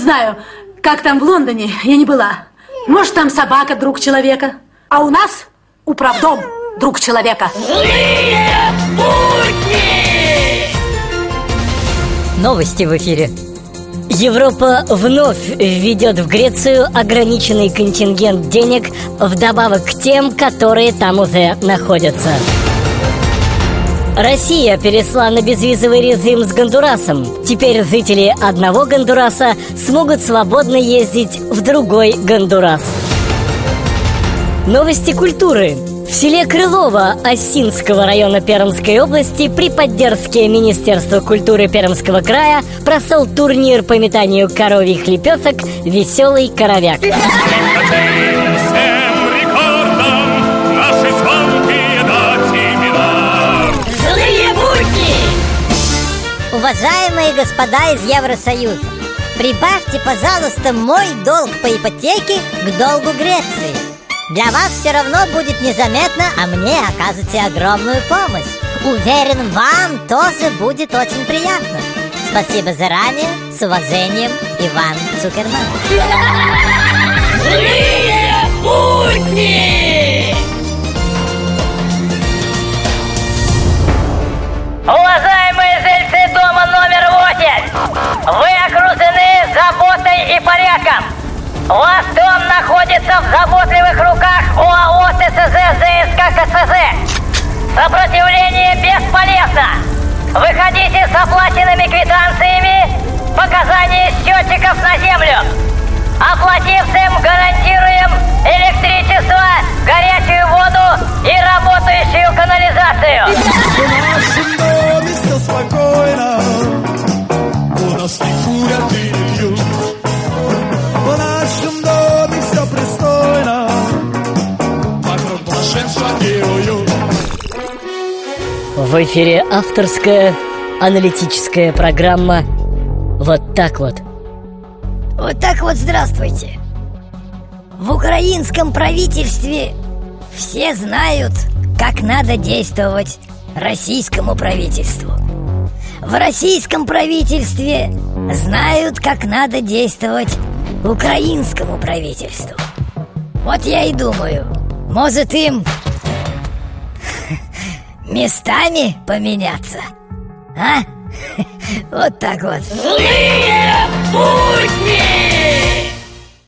знаю, как там в Лондоне, я не была. Может, там собака друг человека. А у нас управдом друг человека. Злые будни! Новости в эфире. Европа вновь введет в Грецию ограниченный контингент денег вдобавок к тем, которые там уже находятся. Россия перешла на безвизовый режим с Гондурасом. Теперь жители одного Гондураса смогут свободно ездить в другой Гондурас. Новости культуры. В селе Крылово Осинского района Пермской области при поддержке Министерства культуры Пермского края прошел турнир по метанию коровьих лепесок «Веселый коровяк». Уважаемые господа из Евросоюза, прибавьте, пожалуйста, мой долг по ипотеке к долгу Греции. Для вас все равно будет незаметно, а мне оказываете огромную помощь. Уверен, вам тоже будет очень приятно. Спасибо заранее. С уважением, Иван Цукерман. Дом находится в заботливых руках ОАО ТСЗ ЗСК КСЗ. Сопротивление бесполезно. Выходите с оплаченными квитанциями, показания счетчиков Вокруг блаженства героют В эфире авторская аналитическая программа «Вот так вот». Вот так вот здравствуйте. В украинском правительстве все знают, как надо действовать российскому правительству. В российском правительстве знают, как надо действовать украинскому правительству. Вот я и думаю, может им местами поменяться? А? Вот так вот. Злые будни!